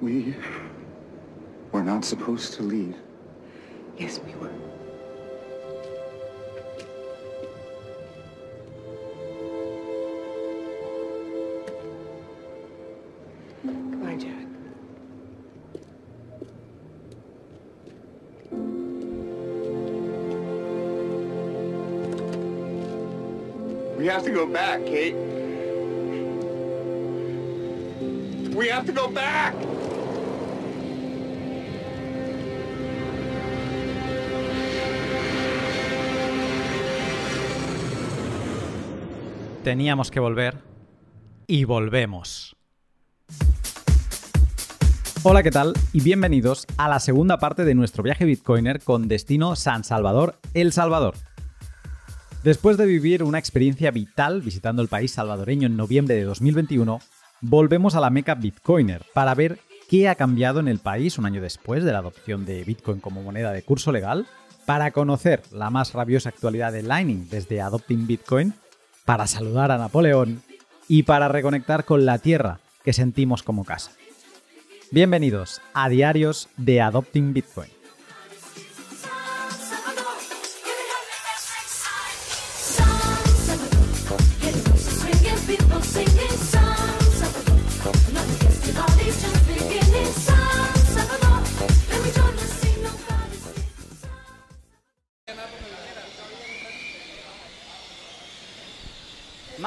We were not supposed to leave. Yes, we were. Goodbye, Jack. We have to go back, Kate. We have to go back! Teníamos que volver y volvemos. Hola, ¿qué tal? Y bienvenidos a la segunda parte de nuestro viaje Bitcoiner con destino San Salvador, El Salvador. Después de vivir una experiencia vital visitando el país salvadoreño en noviembre de 2021, volvemos a la meca Bitcoiner para ver qué ha cambiado en el país un año después de la adopción de Bitcoin como moneda de curso legal, para conocer la más rabiosa actualidad de Lightning desde Adopting Bitcoin, para saludar a Napoleón y para reconectar con la tierra que sentimos como casa. Bienvenidos a Diarios de Adopting Bitcoin.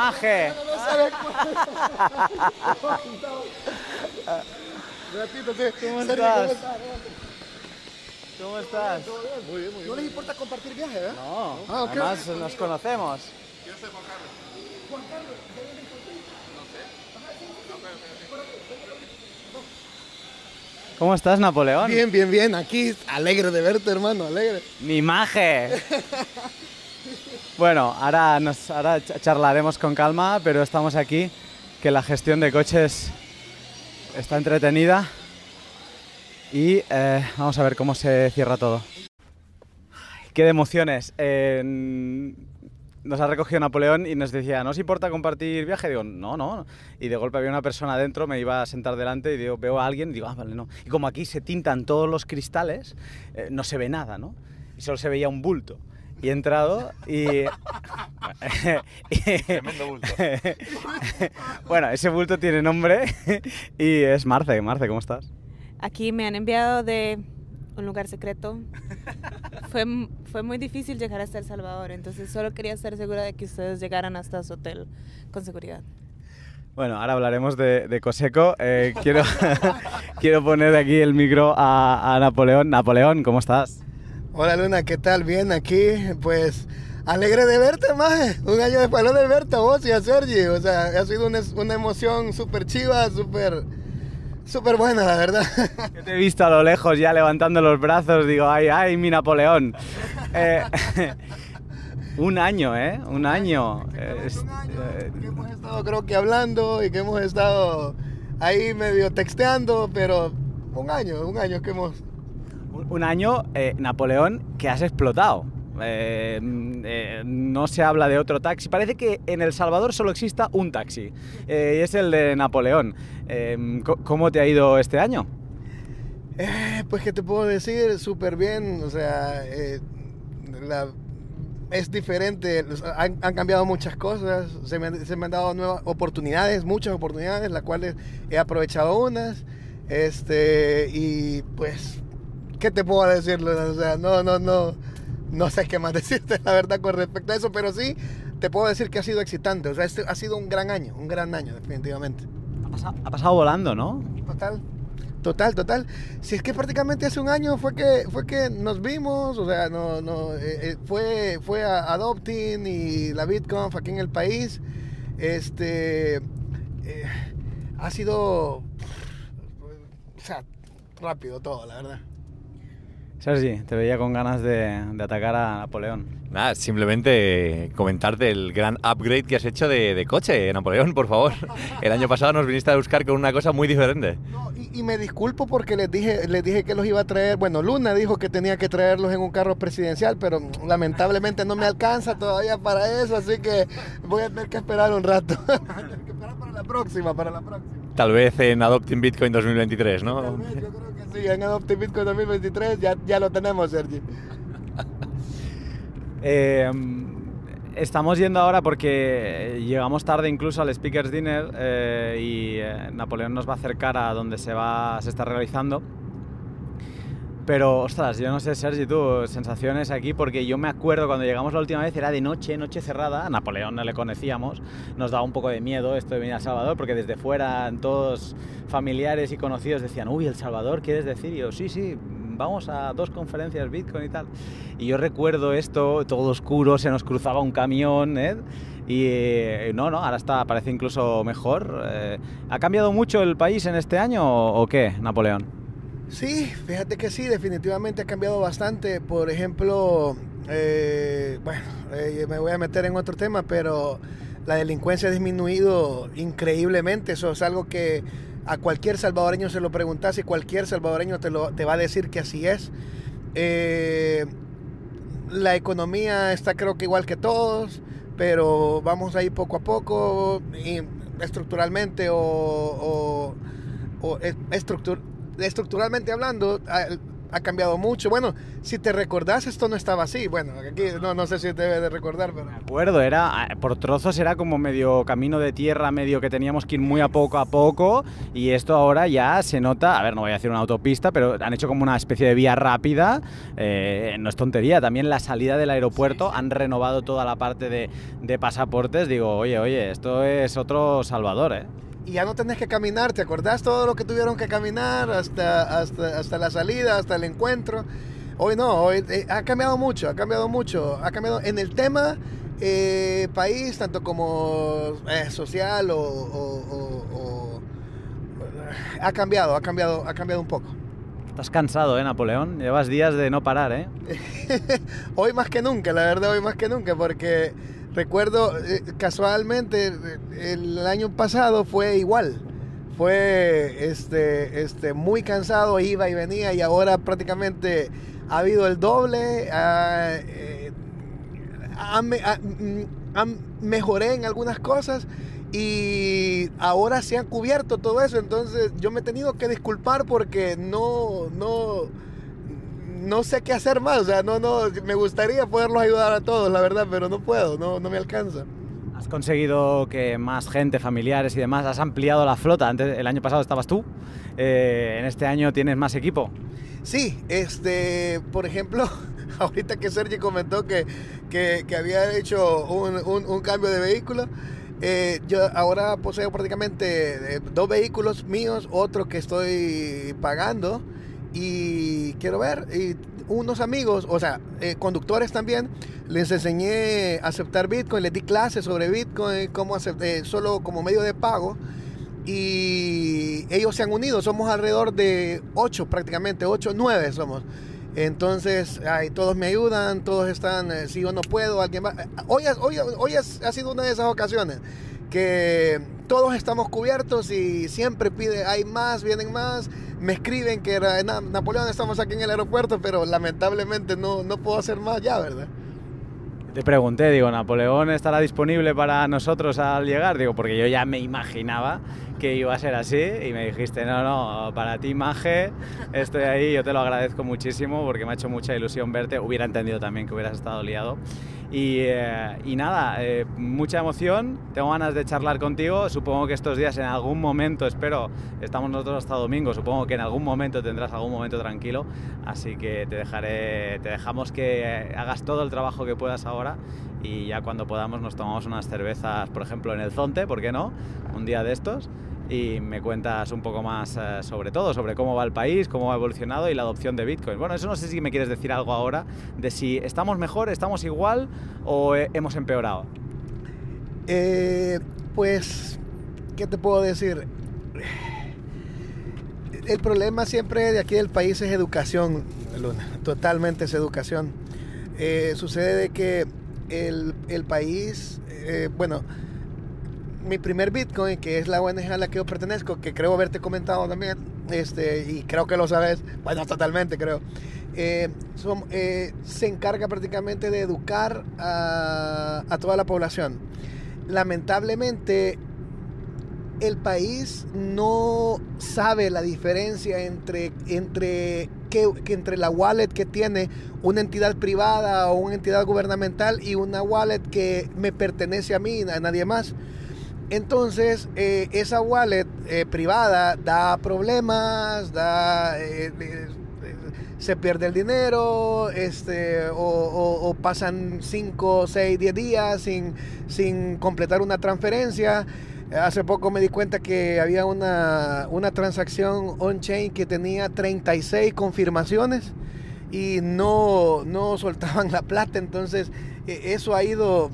Maje. ¿Cómo estás? ¿Cómo estás? ¿No les importa compartir viaje, eh? No, Ah, además nos conocemos. ¿Cómo estás, Napoleón? Bien, bien, bien. Aquí, alegre de verte, hermano, alegre. Mi maje. Bueno, ahora, nos, charlaremos con calma, pero estamos aquí, que la gestión de coches está entretenida y eh, vamos a ver cómo se cierra todo. Qué emociones. Nos ha recogido Napoleón y nos decía, ¿no os importa compartir viaje? Digo, no, no. Y de golpe había una persona dentro, me iba a sentar delante y digo, veo a alguien y digo, ah, vale, no. Y como aquí se tintan todos los cristales, eh, no se ve nada, ¿no? Y solo se veía un bulto. Y he entrado y... Tremendo bulto. bueno, ese bulto tiene nombre y es Marce. Marce, ¿cómo estás? Aquí me han enviado de un lugar secreto. fue, fue muy difícil llegar hasta El Salvador, entonces solo quería estar segura de que ustedes llegaran hasta su hotel con seguridad. Bueno, ahora hablaremos de, de Coseco. Eh, quiero, quiero poner aquí el micro a, a Napoleón. Napoleón, ¿cómo estás? Hola, Luna, ¿qué tal? Bien, aquí, pues, alegre de verte, maje. Un año después de verte a vos y a Sergi. O sea, ha sido una, una emoción súper chiva, súper, súper buena, la verdad. Yo te he visto a lo lejos ya levantando los brazos. Digo, ay, ay, mi Napoleón. Eh, un año, ¿eh? Un año. Es- un año eh, que hemos estado, creo que, hablando y que hemos estado ahí medio texteando, pero un año, un año que hemos... Un año, eh, Napoleón, que has explotado. Eh, eh, no se habla de otro taxi. Parece que en El Salvador solo exista un taxi. y es el de Napoleón. ¿Cómo te ha ido este año? Pues, ¿qué te puedo decir? Súper bien, o sea, es diferente, han, cambiado muchas cosas, se me, se me han dado nuevas oportunidades, muchas oportunidades, las cuales he aprovechado unas, este, y pues, ¿qué te puedo decir? O sea, no, no, no, no sé qué más decirte, la verdad, con respecto a eso, pero sí, te puedo decir que ha sido excitante, o sea, este ha sido un gran año, un gran año, definitivamente. Ha pasado, ha pasado volando, ¿no? Total. Total, total. Si es que prácticamente hace un año fue que fue que nos vimos, o sea, no, no, eh, eh, fue, fue a Adopting y la BitConf aquí en el país. Este eh, ha sido o sea, rápido todo, la verdad. Sergi, te veía con ganas de, de atacar a Napoleón. Nada, simplemente comentarte el gran upgrade que has hecho de, de coche, Napoleón, por favor. El año pasado nos viniste a buscar con una cosa muy diferente. No, y, y me disculpo porque les dije, les dije que los iba a traer. Bueno, Luna dijo que tenía que traerlos en un carro presidencial, pero lamentablemente no me alcanza todavía para eso, así que voy a tener que esperar un rato. Voy a tener que esperar para la próxima, para la próxima. Tal vez en Adopting Bitcoin 2023, ¿no? Tal vez, yo creo en Adopting Bitcoin 2023 ya, ya lo tenemos, Sergi. Eh, estamos yendo ahora porque llegamos tarde incluso al Speakers Dinner eh, y eh, Napoleón nos va a acercar a donde se, va, se está realizando. Pero, ostras, yo no sé, Sergi, tú, sensaciones aquí, porque yo me acuerdo cuando llegamos la última vez, era de noche, noche cerrada, a Napoleón no le conocíamos, nos daba un poco de miedo esto de venir a El Salvador, porque desde fuera todos familiares y conocidos decían, uy, El Salvador, ¿quieres decir? Y yo, sí, sí, vamos a dos conferencias Bitcoin y tal. Y yo recuerdo esto, todo oscuro, se nos cruzaba un camión, ¿eh? Y eh, no, no, ahora está, parece incluso mejor. Eh, ¿Ha cambiado mucho el país en este año o, o qué, Napoleón? Sí, fíjate que sí, definitivamente ha cambiado bastante. Por ejemplo, eh, bueno, eh, me voy a meter en otro tema, pero la delincuencia ha disminuido increíblemente. Eso es algo que a cualquier salvadoreño se lo preguntas y cualquier salvadoreño te, lo, te va a decir que así es. Eh, la economía está creo que igual que todos, pero vamos ahí poco a poco, y estructuralmente o, o, o estructur estructuralmente hablando, ha, ha, cambiado mucho. Bueno, si te recordás, esto no estaba así. Bueno, aquí no, no sé si te debe de recordar, pero... Me acuerdo, era, por trozos era como medio camino de tierra, medio que teníamos que ir muy a poco a poco, y esto ahora ya se nota, a ver, no voy a decir una autopista, pero han hecho como una especie de vía rápida, eh, no es tontería, también la salida del aeropuerto, sí, sí. han renovado toda la parte de, de pasaportes, digo, oye, oye, esto es otro Salvador, ¿eh? Y ya no tenés que caminar, ¿te acordás todo lo que tuvieron que caminar hasta, hasta, hasta la salida, hasta el encuentro? Hoy no, hoy eh, ha cambiado mucho, ha cambiado mucho, ha cambiado en el tema eh, país, tanto como eh, social o, o, o, o, ha cambiado, ha cambiado, ha cambiado un poco. Estás cansado, ¿eh, Napoleón? Llevas días de no parar, ¿eh? hoy más que nunca, la verdad, hoy más que nunca, porque recuerdo eh, casualmente el año pasado fue igual. Fue este, este, muy cansado, iba y venía y ahora prácticamente ha habido el doble. Eh, ha, mejoré en algunas cosas y ahora se han cubierto todo eso. Entonces yo me he tenido que disculpar porque no, no, no sé qué hacer más. O sea, no, no, me gustaría poderlos ayudar a todos, la verdad, pero no puedo, no, no me alcanza. Has conseguido que más gente, familiares y demás, has ampliado la flota. Antes, el año pasado estabas tú, eh, en este año tienes más equipo. Sí, este, por ejemplo, ahorita que Sergi comentó que, que, que había hecho un, un, un, cambio de vehículo, eh, yo ahora poseo prácticamente eh, dos vehículos míos, otro que estoy pagando y quiero ver, y unos amigos, o sea, eh, conductores también, les enseñé a aceptar Bitcoin, les di clases sobre Bitcoin, cómo aceptar, eh, solo como medio de pago. Y ellos se han unido, somos alrededor de 8 prácticamente, 8, 9 somos. Entonces, ay, todos me ayudan, todos están, eh, si yo no puedo, alguien va. Hoy, hoy, hoy ha sido una de esas ocasiones que todos estamos cubiertos y siempre pide, hay más, vienen más. Me escriben que era Napoleón, estamos aquí en el aeropuerto, pero lamentablemente no, no puedo hacer más ya, ¿verdad? Te pregunté, digo, ¿Napoleón estará disponible para nosotros al llegar? Digo, porque yo ya me imaginaba que iba a ser así y me dijiste, no, no, para ti, Maje, estoy ahí, yo te lo agradezco muchísimo porque me ha hecho mucha ilusión verte. Hubiera entendido también que hubieras estado liado. Y, eh, y nada, eh, mucha emoción, tengo ganas de charlar contigo. Supongo que estos días en algún momento, espero, estamos nosotros hasta domingo, supongo que en algún momento tendrás algún momento tranquilo. Así que te dejaré, te dejamos que hagas todo el trabajo que puedas ahora y ya cuando podamos nos tomamos unas cervezas, por ejemplo, en el Zonte, ¿por qué no? Un día de estos y me cuentas un poco más eh, sobre todo, sobre cómo va el país, cómo ha evolucionado y la adopción de Bitcoin. Bueno, eso no sé si me quieres decir algo ahora de si estamos mejor, estamos igual o eh, hemos empeorado. Eh, pues, ¿qué te puedo decir? El problema siempre de aquí del país es educación, Luna. Totalmente es educación. Eh, sucede de que el, el país, bueno, mi primer Bitcoin, que es la ONG a la que yo pertenezco, que creo haberte comentado también, este, y creo que lo sabes, bueno, totalmente creo, eh, son, eh, se encarga prácticamente de educar a, a, toda la población. Lamentablemente, el país no sabe la diferencia entre, entre, que, que entre la wallet que tiene una entidad privada o una entidad gubernamental y una wallet que me pertenece a mí, a nadie más. Entonces, eh, esa wallet eh, privada da problemas, da, eh, se pierde el dinero, este, o, o- pasan 5, 6, 10 días sin, sin completar una transferencia. Hace poco me di cuenta que había una, una transacción on-chain que tenía 36 confirmaciones y no, no soltaban la plata. Entonces, eh, eso ha ido,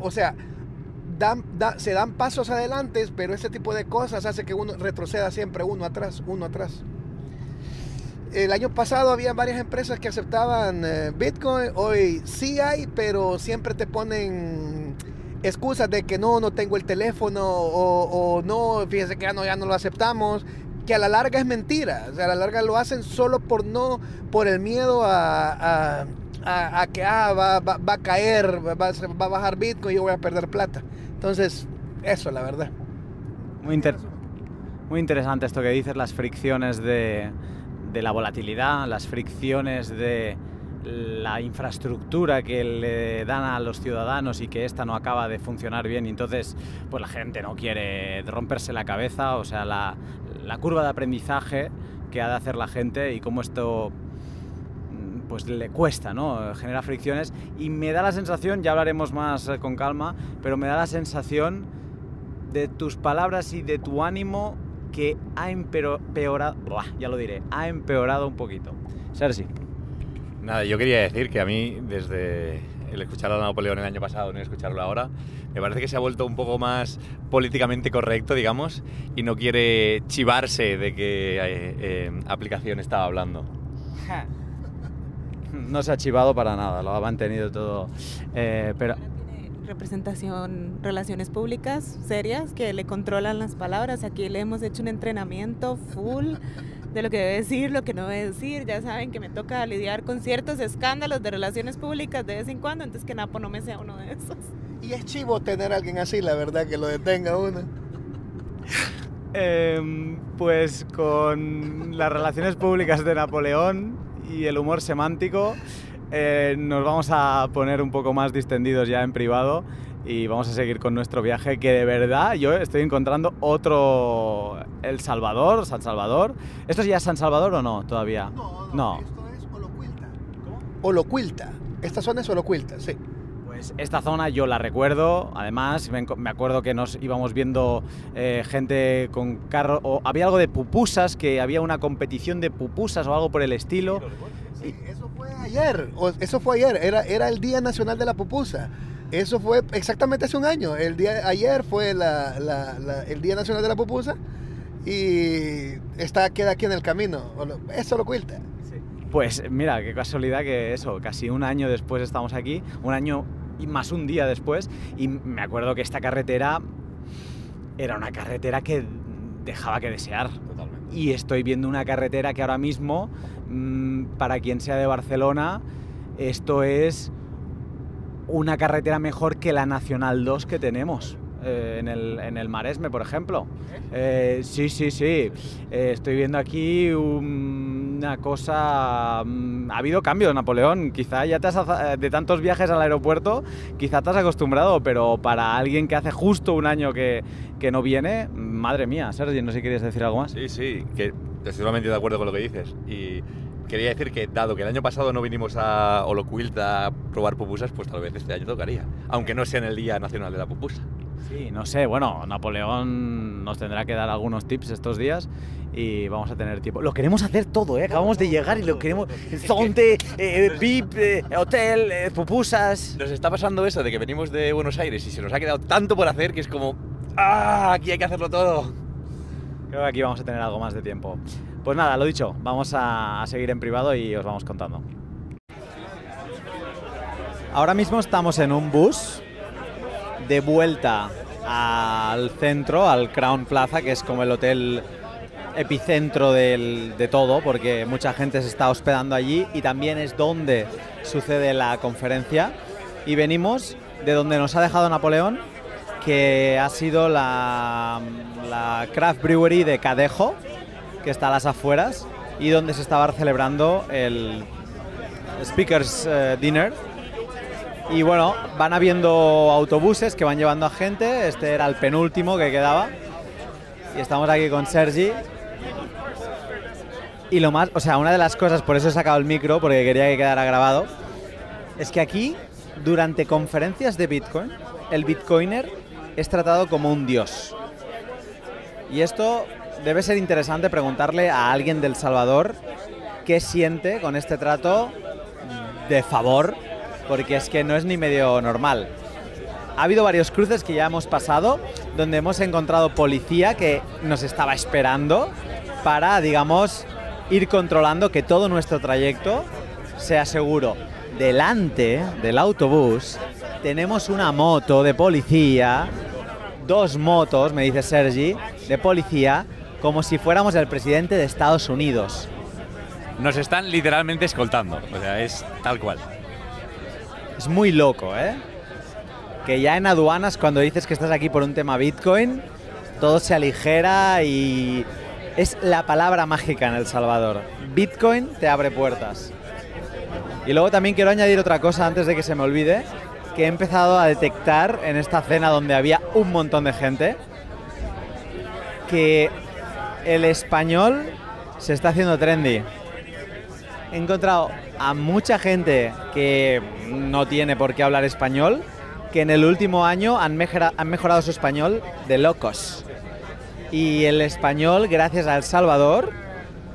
o sea, dan- da- se dan pasos adelante, pero ese tipo de cosas hace que uno retroceda siempre uno atrás, uno atrás. El año pasado había varias empresas que aceptaban eh, Bitcoin, hoy sí hay, pero siempre te ponen excusas de que no, no tengo el teléfono o, no, fíjese que ya no, ya no lo aceptamos, que a la larga es mentira, a la larga lo hacen solo por no, por el miedo a, a- a- a que ah, va, va- va a caer, va, va a bajar Bitcoin y yo voy a perder plata. Entonces, eso, la verdad. Muy, inter- muy interesante esto que dices, las fricciones de, la volatilidad, las fricciones de la infraestructura que le dan a los ciudadanos y que esta no acaba de funcionar bien entonces pues la gente no quiere romperse la cabeza, o sea, la, la curva de aprendizaje que ha de hacer la gente y cómo esto pues le cuesta, ¿no? Genera fricciones y me da la sensación, ya hablaremos más eh, con calma, pero me da la sensación de tus palabras y de tu ánimo que ha empeorado, ya lo diré, ha empeorado un poquito. Sergi. Nada, yo quería decir que a mí, desde el escuchar a Napoleón el año pasado y escucharlo ahora, me parece que se ha vuelto un poco más políticamente correcto, digamos, y no quiere chivarse de qué eh, eh, aplicación estaba hablando. No se ha chivado para nada, lo ha mantenido todo. Eh, pero Tiene representación, relaciones públicas serias que le controlan las palabras. Aquí le hemos hecho un entrenamiento full de lo que debe decir, lo que no debe decir. Ya saben que me toca lidiar con ciertos escándalos de relaciones públicas de vez en cuando, entonces que Napo no me sea uno de esos. Y es chivo tener a alguien así, la verdad, que lo detenga uno. Em, pues con las relaciones públicas de Napoleón y el humor semántico, eh, nos vamos a poner un poco más distendidos ya en privado y vamos a seguir con nuestro viaje que de verdad yo estoy encontrando otro El Salvador, San Salvador. ¿Esto ya es San Salvador o no todavía? No. Esto es Olocuilta. Olocuilta. Esta zona es Olocuilta, sí. Pues esta zona yo la recuerdo, además me, acuerdo que nos íbamos viendo eh, gente con carro, o había algo de pupusas, que había una competición de pupusas o algo por el estilo. Sí, eso fue ayer. Eso fue ayer. Era, era el Día Nacional de la Pupusa. Eso fue exactamente hace un año. El día ayer fue la- la- la- el Día Nacional de la Pupusa y está queda aquí en el camino. Olo- Es Olocuilta. Pues mira, qué casualidad que eso, casi un año después estamos aquí, un año y más un día después, y me acuerdo que esta carretera era una carretera que dejaba que desear. Totalmente. y estoy viendo una carretera que ahora mismo, mm, para quien sea de Barcelona, esto es una carretera mejor que la Nacional 2 que tenemos. eh, en, el, en el Maresme, por ejemplo. Eh, sí, sí, sí. Eh, estoy viendo aquí un- una cosa... mm, ha habido cambios, Napoleón. Quizá ya te has... aza- De tantos viajes al aeropuerto, quizá te has acostumbrado, pero para alguien que hace justo un año que, que no viene, madre mía, Sergi, no sé si querías decir algo más. Sí, sí, que estoy totalmente de acuerdo con lo que dices. Y quería decir que, dado que el año pasado no vinimos a Holoquilt a probar pupusas, pues tal vez este año tocaría. Aunque no sea en el Día Nacional de la Pupusa. Sí, no sé, bueno, Napoleón nos tendrá que dar algunos tips estos días y vamos a tener tiempo. Lo queremos hacer todo, ¿eh? Acabamos de llegar y lo queremos... Zonte, eh, VIP, eh, hotel, eh, pupusas... Nos está pasando eso de que venimos de Buenos Aires y se nos ha quedado tanto por hacer que es como. ¡Ah! Aquí hay que hacerlo todo. Creo que aquí vamos a tener algo más de tiempo. Pues nada, lo dicho, vamos a, a seguir en privado y os vamos contando. Ahora mismo estamos en un bus de vuelta al centro, al Crown Plaza, que es como el hotel epicentro de todo, porque mucha gente se está hospedando allí y también es donde sucede la conferencia. Y venimos de donde nos ha dejado Napoleón, que ha sido la, la Craft Brewery de Cadejo, que está a las afueras, y donde se estaba celebrando el Speakers eh, Dinner. Y bueno, van habiendo autobuses que van llevando a gente, este era el penúltimo que quedaba, y estamos aquí con Sergi. Y lo más, o sea, una de las cosas, por eso he sacado el micro, porque quería que quedara grabado, es que aquí, durante conferencias de Bitcoin, el Bitcoiner es tratado como un dios. Y esto debe ser interesante preguntarle a alguien del Salvador qué siente con este trato de favor, porque es que no es ni medio normal. Ha habido varios cruces que ya hemos pasado, donde hemos encontrado policía que nos estaba esperando para, digamos, ir controlando que todo nuestro trayecto sea seguro. Delante del autobús tenemos una moto de policía, dos motos, me dice Sergi, de policía, como si fuéramos el presidente de Estados Unidos. Nos están literalmente escoltando, o sea, es tal cual. Es muy loco, ¿eh? Que ya en aduanas, cuando dices que estás aquí por un tema Bitcoin, todo se aligera y es la palabra mágica en El Salvador. Bitcoin te abre puertas. Y luego también quiero añadir otra cosa antes de que se me olvide, que he empezado a detectar en esta cena donde había un montón de gente, que el español se está haciendo trendy. He encontrado a mucha gente que no tiene por qué hablar español, que en el último año han, mejora- han mejorado su español de locos. Y el español, gracias a El Salvador,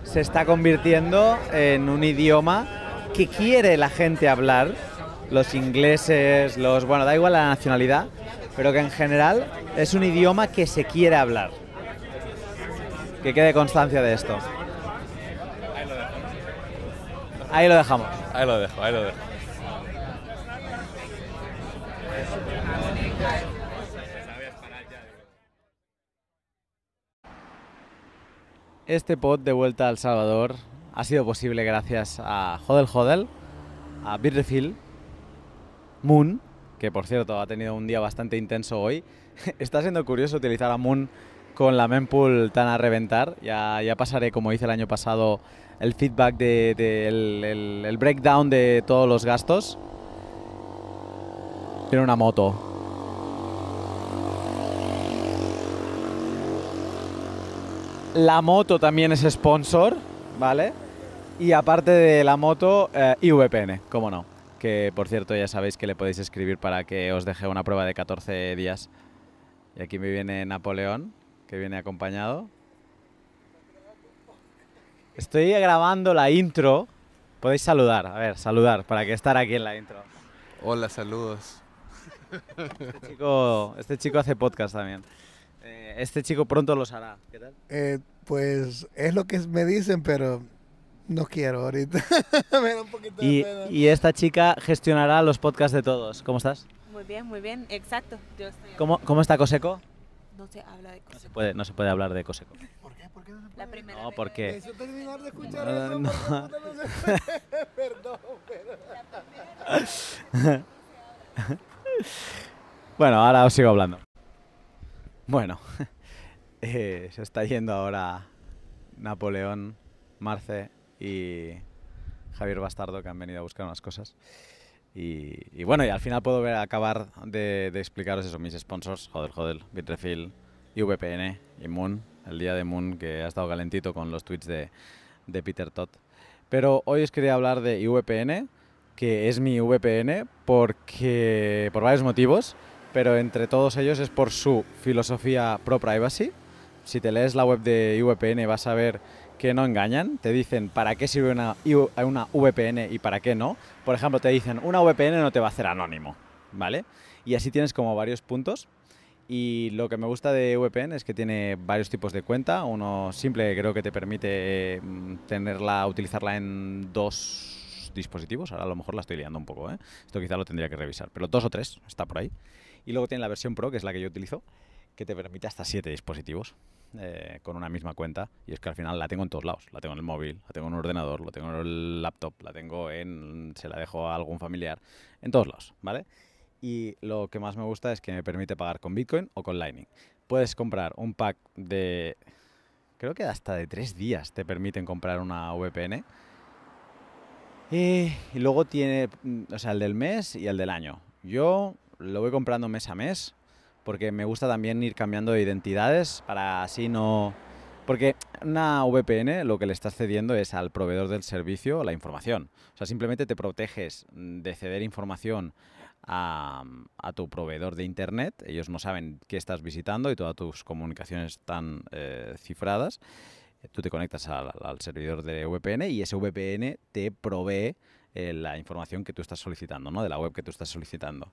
se está convirtiendo en un idioma que quiere la gente hablar, los ingleses, los... bueno, da igual la nacionalidad, pero que en general es un idioma que se quiere hablar. Que quede constancia de esto. Ahí lo dejamos. Ahí lo dejo, ahí lo dejo. Este pod de vuelta a El Salvador ha sido posible gracias a Hodel Hodel, a Bitrefill, Moon, que por cierto ha tenido un día bastante intenso hoy. Está siendo curioso utilizar a Moon con la mempool tan a reventar. Ya, ya pasaré, como hice el año pasado, el feedback del de, breakdown de todos los gastos. Tiene una moto. La moto también es sponsor, ¿vale? Y aparte de la moto, eh, IVPN, cómo no. Que por cierto ya sabéis que le podéis escribir para que os deje una prueba de 14 días. Y aquí me viene Napoleón, que viene acompañado. Estoy grabando la intro. Podéis saludar, a ver, saludar, para que estar aquí en la intro. Hola, saludos. Este chico, este chico hace podcast también. Eh, este chico pronto los hará. ¿Qué tal? Eh, pues es lo que me dicen, pero no quiero ahorita. me da un poquito de Y, pena. y esta chica gestionará los podcasts de todos. ¿Cómo estás? Muy bien, muy bien, exacto. Yo estoy ¿Cómo, cómo está Coseco? No se habla de No cosas. se puede, no se puede hablar de Coseco. ¿Por qué? ¿Por qué no se La primera No, porque... Necesito terminar de escuchar No, eso. no. porque puta no se puede. Perdón, pero... Bueno, ahora os sigo hablando. Bueno, eh, se está yendo ahora Napoleón, Marce y Javier Bastardo que han venido a buscar unas cosas. Y, y bueno, y al final puedo ver, acabar de, de explicaros eso, mis sponsors, joder, joder, Bitrefill, IVPN y Moon, el día de Moon que ha estado calentito con los tweets de, de Peter Todd. Pero hoy os quería hablar de IVPN, que es mi VPN porque por varios motivos, pero entre todos ellos es por su filosofía pro privacy. Si te lees la web de IVPN vas a ver que no engañan, te dicen para qué sirve una, una VPN y para qué no. Por ejemplo, te dicen una VPN no te va a hacer anónimo, ¿vale? Y así tienes como varios puntos. Y lo que me gusta de VPN es que tiene varios tipos de cuenta. Uno simple creo que te permite mm, tenerla, utilizarla en dos dispositivos. Ahora a lo mejor la estoy liando un poco, ¿eh? Esto quizá lo tendría que revisar. Pero dos o tres, está por ahí. Y luego tiene la versión Pro, que es la que yo utilizo, que te permite hasta siete dispositivos eh, con una misma cuenta. Y es que al final la tengo en todos lados. La tengo en el móvil, la tengo en un ordenador, la tengo en el laptop, la tengo en... se la dejo a algún familiar. En todos lados, ¿vale? Y lo que más me gusta es que me permite pagar con Bitcoin o con Lightning. Puedes comprar un pack de... Creo que hasta de tres días te permiten comprar una VPN. Y, luego tiene, mm, o sea, el del mes y el del año. Yo lo voy comprando mes a mes porque me gusta también ir cambiando de identidades para así no... Porque una VPN lo que le estás cediendo es al proveedor del servicio la información. O sea, simplemente te proteges de ceder información a, tu proveedor de Internet. Ellos no saben qué estás visitando y todas tus comunicaciones están eh, cifradas. Tú te conectas al, servidor de VPN y ese VPN te provee eh, la información que tú estás solicitando, ¿no? De la web que tú estás solicitando.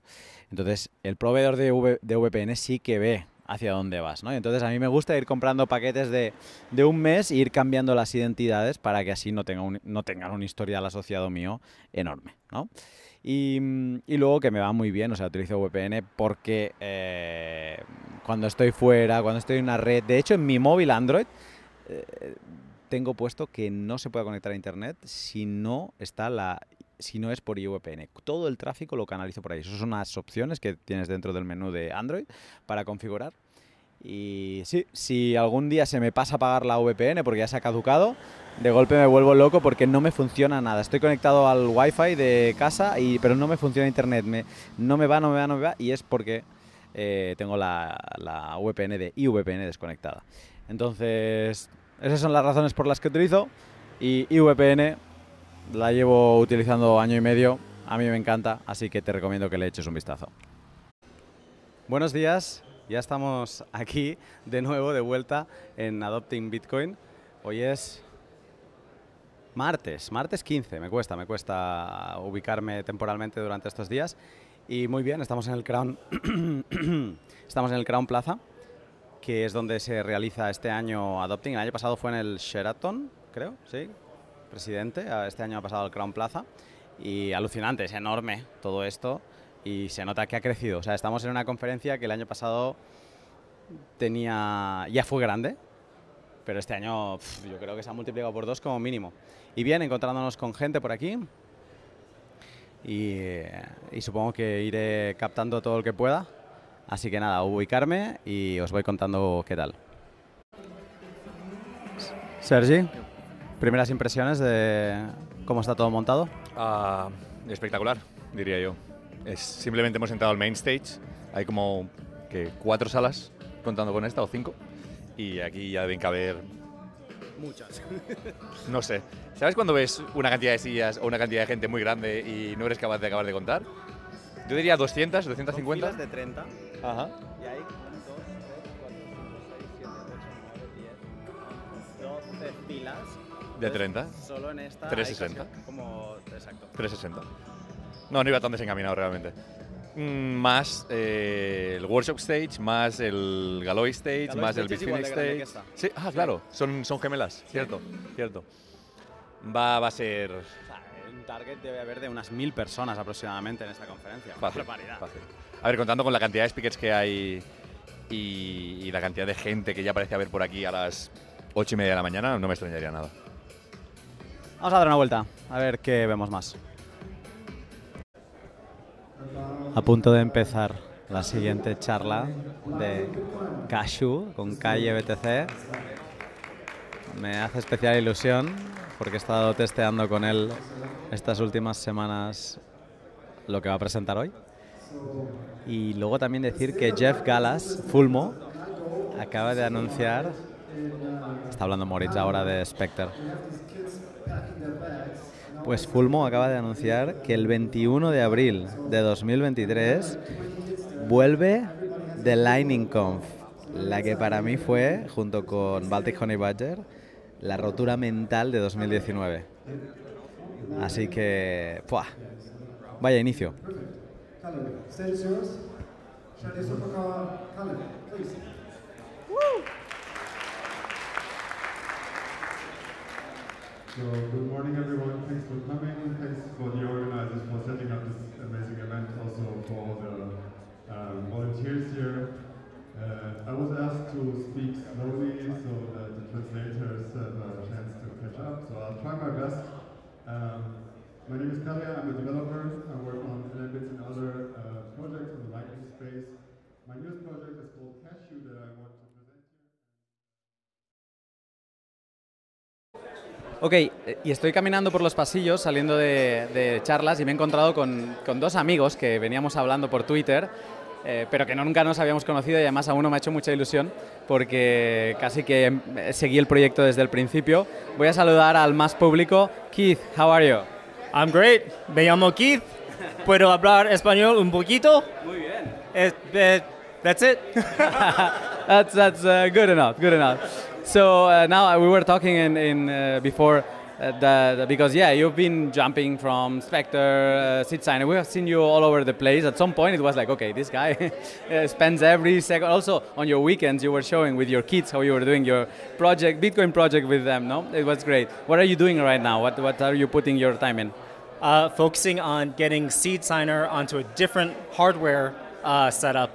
Entonces, el proveedor de, V- de VPN sí que ve hacia dónde vas, ¿no? Entonces, a mí me gusta ir comprando paquetes de, de un mes e ir cambiando las identidades para que así no, tenga un- no tengan un historial asociado mío enorme, ¿no? Y, mm, y luego que me va muy bien, o sea, utilizo VPN porque eh, cuando estoy fuera, cuando estoy en una red, de hecho en mi móvil Android eh, tengo puesto que no se puede conectar a internet si no está la si no es por IVPN. Todo el tráfico lo canalizo por ahí. Esas son unas opciones que tienes dentro del menú de Android para configurar. Y sí, si algún día se me pasa a pagar la VPN porque ya se ha caducado, de golpe me vuelvo loco porque no me funciona nada. Estoy conectado al Wi-Fi de casa, y, pero no me funciona internet. Me, no me va, no me va, no me va. Y es porque eh, tengo la, la VPN de IVPN desconectada. Entonces, esas son las razones por las que utilizo. Y IVPN la llevo utilizando año y medio. A mí me encanta, así que te recomiendo que le eches un vistazo. Buenos días, ya estamos aquí de nuevo, de vuelta en Adopting Bitcoin. Hoy es martes, martes 15. Me cuesta, me cuesta ubicarme temporalmente durante estos días. Y muy bien, estamos en el Crown, estamos en el Crown Plaza, que es donde se realiza este año Adopting. El año pasado fue en el Sheraton, creo, sí, presidente. Este año ha pasado al Crown Plaza. Y alucinante, es enorme todo esto y se nota que ha crecido. O sea, estamos en una conferencia que el año pasado tenía ya fue grande, pero este año pf, yo creo que se ha multiplicado por dos como mínimo. Y bien, encontrándonos con gente por aquí y, y supongo que iré captando todo lo que pueda. Así que nada, ubicarme y os voy contando qué tal. Sergi, primeras impresiones de cómo está todo montado. Ah, espectacular, diría yo. Es, simplemente hemos entrado al main stage. Hay como que cuatro salas, contando con esta, o cinco. Y aquí ya deben caber. Muchas. no sé. ¿Sabes cuando ves una cantidad de sillas o una cantidad de gente muy grande y no eres capaz de acabar de contar? Yo diría 200, 250. de 30 Ajá. y hay 1, 2, 3, 4, 5, 6, 7, 8, 9, 10, 12 filas. De 30. Solo en esta. 360. hay casi Como, exacto. 360. No, no iba tan desencaminado realmente. Mm, más eh, el workshop stage, más el Galoy stage, Galoy más stage el que stage. Sí, ah, claro, son, son gemelas, cierto, cierto. Va, va a ser un target debe haber de unas mil personas aproximadamente en esta conferencia. fácil, fácil. A ver, contando con la cantidad de speakers que hay y, y la cantidad de gente que ya parece haber por aquí a las 8 y media de la mañana, no me extrañaría nada. Vamos a dar una vuelta, a ver qué vemos más. A punto de empezar la siguiente charla de Cashu con Calle BTC. Me hace especial ilusión porque he estado testeando con él estas últimas semanas lo que va a presentar hoy. Y luego también decir que Jeff Gallas, Fulmo, acaba de anunciar, está hablando Moritz ahora de Spectre, pues Fulmo acaba de anunciar que el 21 de abril de 2023 vuelve The Lightning Conf, la que para mí fue, junto con Baltic Honey Badger, la rotura mental de 2019. Así que, ¡pua! vaya inicio. So good morning everyone, thanks for coming, thanks for the organizers for setting up this amazing event, also for all the um, volunteers here. Uh, I was asked to speak slowly so that the translators have a chance to catch up, so I'll try my best. Um, my name is Kalia, I'm a developer, I work on Elembits and other Ok, y estoy caminando por los pasillos saliendo de, de charlas y me he encontrado con, con dos amigos que veníamos hablando por Twitter, eh, pero que no, nunca nos habíamos conocido y además a uno me ha hecho mucha ilusión porque casi que seguí el proyecto desde el principio. Voy a saludar al más público. Keith, how are you? I'm great. Me llamo Keith. ¿Puedo hablar español un poquito? Muy bien. Eh, eh, that's it. that's that's uh, good enough. Good enough. So uh, now we were talking in, in uh, before uh, the, the- because yeah, you've been jumping from Spectre, uh, Seed Signer. We have seen you all over the place. At some point, it was like, okay, this guy uh, spends every second. Also, on your weekends, you were showing with your kids how you were doing your project, Bitcoin project with them. No, it was great. What are you doing right now? What what are you putting your time in? Uh, focusing on getting Seed Signer onto a different hardware uh, setup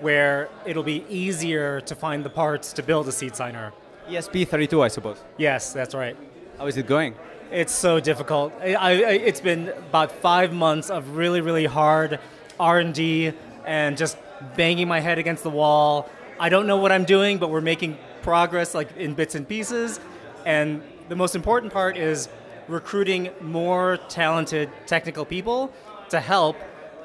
where it'll be easier to find the parts to build a Seed Signer. ESP32, I suppose. Yes, that's right. How is it going? It's so difficult. I, I, it's been about five months of really, really hard R&D and just banging my head against the wall. I don't know what I'm doing, but we're making progress like in bits and pieces. And the most important part is recruiting more talented technical people to help,